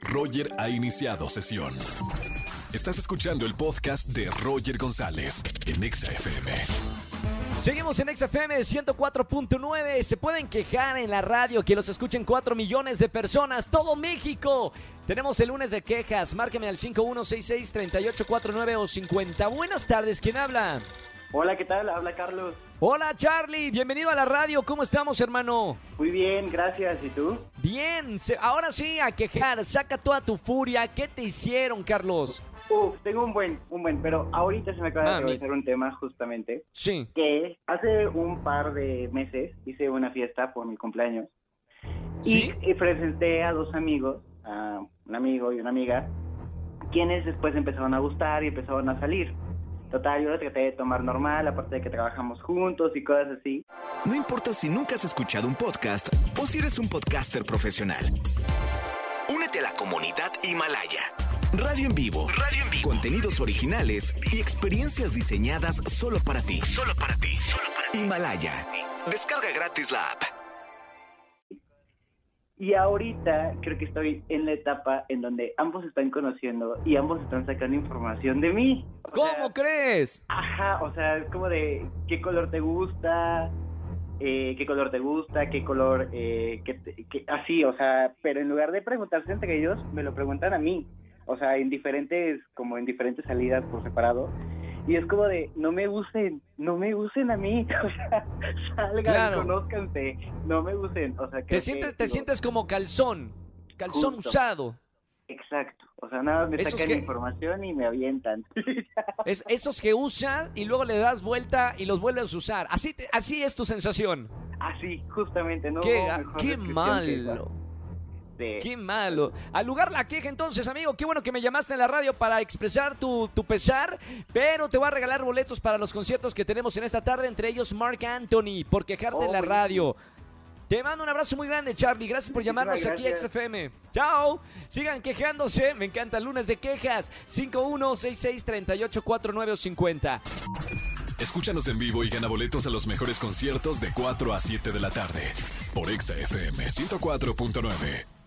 Roger ha iniciado sesión. Estás escuchando el podcast de Roger González en Exa FM. Seguimos en XFM 104.9. Se pueden quejar en la radio que los escuchen 4 millones de personas, todo México. Tenemos el lunes de quejas. Márqueme al 5166-3849 o 50. Buenas tardes, ¿quién habla? Hola, ¿qué tal? Habla Carlos. Hola Charlie, bienvenido a la radio. ¿Cómo estamos, hermano? Muy bien, gracias. ¿Y tú? Bien, ahora sí a quejar. Saca toda tu furia. ¿Qué te hicieron, Carlos? Uf, tengo un buen, un buen, pero ahorita se me acaba de Ah, mi- atravesar un tema justamente, Sí. que hace un par de meses hice una fiesta por mi cumpleaños ¿Sí? y, y presenté a dos amigos, a un amigo y una amiga, quienes después empezaron a gustar y empezaron a salir. Total, yo lo traté de tomar normal, aparte de que trabajamos juntos y cosas así. No importa si nunca has escuchado un podcast o si eres un podcaster profesional. Únete a la comunidad Himalaya. Radio en vivo. Radio en vivo. Contenidos originales y experiencias diseñadas solo para ti. Solo para ti. Himalaya. Descarga gratis la app. Y ahorita creo que estoy en la etapa en donde ambos están conociendo y ambos están sacando información de mí. O ¿Cómo sea, crees? Ajá, o sea, es como de qué color te gusta, eh, qué color te gusta, qué color, eh, qué qué- así, o sea, pero en lugar de preguntarse entre ellos, me lo preguntan a mí, o sea, en diferentes, como en diferentes salidas por separado, y es como de, no me usen, no me usen a mí, o sea, salgan, Claro. conózcanse, no me usen, o sea, Te que, sientes, te digo, sientes como calzón. Calzón Justo. usado. Exacto, o sea, nada, más me Esos sacan que- información y me avientan. Es esos que usan y luego le das vuelta y los vuelves a usar. Así, te- así es tu sensación. Así, justamente, ¿no? qué qué descripción Qué malo. Al lugar la queja entonces, amigo. Qué bueno que me llamaste en la radio para expresar tu, tu pesar. Pero te voy a regalar boletos para los conciertos que tenemos en esta tarde, entre ellos Mark Anthony, por quejarte en la Oh, radio. Te mando un abrazo muy grande, Charlie. Gracias por llamarnos aquí a. XFM. Chao. Sigan quejándose. Me encanta el lunes de quejas. 51663849 o 50. Escúchanos en vivo y gana boletos a los mejores conciertos de 4 a 7 de la tarde por Exa FM 104.9.